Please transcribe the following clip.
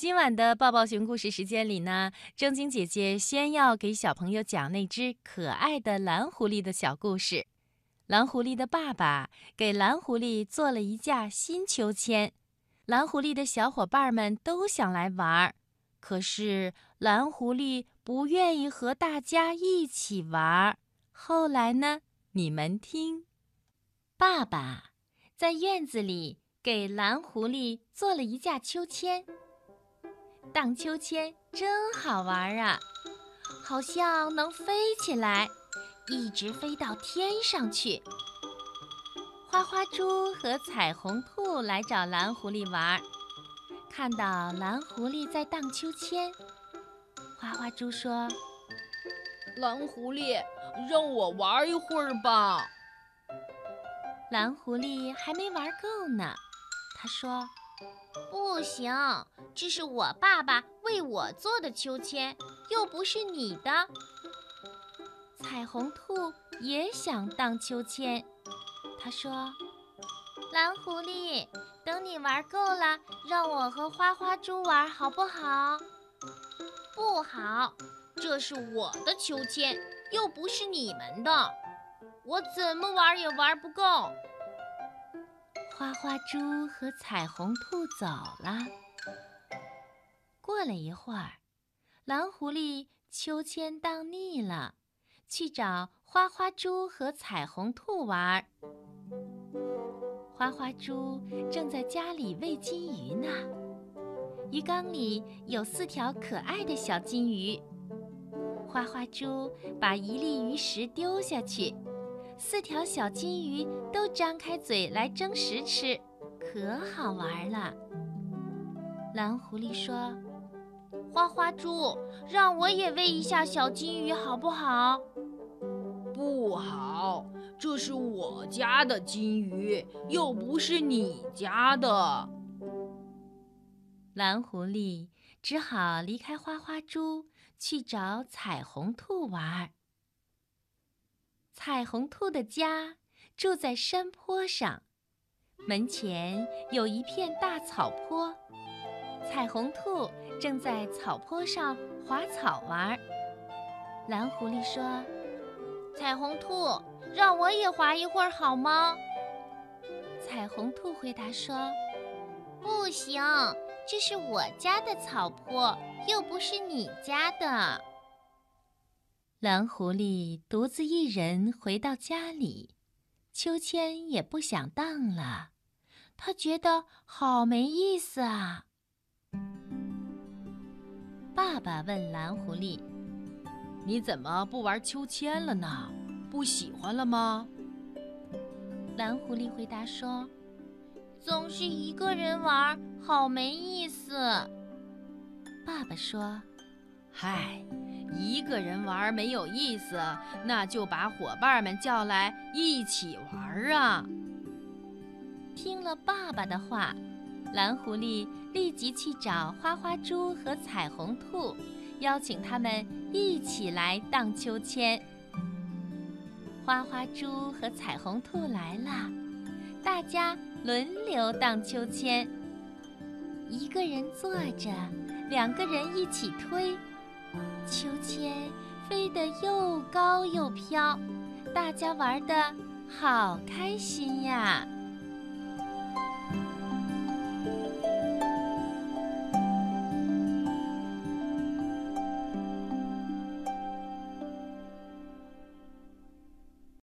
今晚的抱抱熊故事时间里呢，正晶姐姐先要给小朋友讲那只可爱的蓝狐狸的小故事。蓝狐狸的爸爸给蓝狐狸做了一架新秋千，蓝狐狸的小伙伴们都想来玩，可是蓝狐狸不愿意和大家一起玩。后来呢？你们听，爸爸在院子里给蓝狐狸做了一架秋千。荡秋千真好玩啊，好像能飞起来，一直飞到天上去。花花猪和彩虹兔来找蓝狐狸玩，看到蓝狐狸在荡秋千，花花猪说：“蓝狐狸，让我玩一会儿吧。”蓝狐狸还没玩够呢，他说。不行，这是我爸爸为我做的秋千，又不是你的。彩虹兔也想荡秋千，他说：“蓝狐狸，等你玩够了，让我和花花猪玩好不好？”不好，这是我的秋千，又不是你们的，我怎么玩也玩不够。花花猪和彩虹兔走了。过了一会儿，蓝狐狸秋千荡腻了，去找花花猪和彩虹兔玩。花花猪正在家里喂金鱼呢，鱼缸里有四条可爱的小金鱼。花花猪把一粒鱼食丢下去。四条小金鱼都张开嘴来争食吃，可好玩了。蓝狐狸说：“花花猪，让我也喂一下小金鱼好不好？”“不好，这是我家的金鱼，又不是你家的。”蓝狐狸只好离开花花猪，去找彩虹兔玩。彩虹兔的家住在山坡上，门前有一片大草坡。彩虹兔正在草坡上滑草玩。蓝狐狸说：“彩虹兔，让我也滑一会儿好吗？”彩虹兔回答说：“不行，这是我家的草坡，又不是你家的。”蓝狐狸独自一人回到家里，秋千也不想荡了，他觉得好没意思啊。爸爸问蓝狐狸：“你怎么不玩秋千了呢？不喜欢了吗？”蓝狐狸回答说：“总是一个人玩，好没意思。”爸爸说：“嗨。”一个人玩没有意思，那就把伙伴们叫来一起玩啊！听了爸爸的话，蓝狐狸立即去找花花猪和彩虹兔，邀请他们一起来荡秋千。花花猪和彩虹兔来了，大家轮流荡秋千，一个人坐着，两个人一起推。秋千飞得又高又飘，大家玩得好开心呀！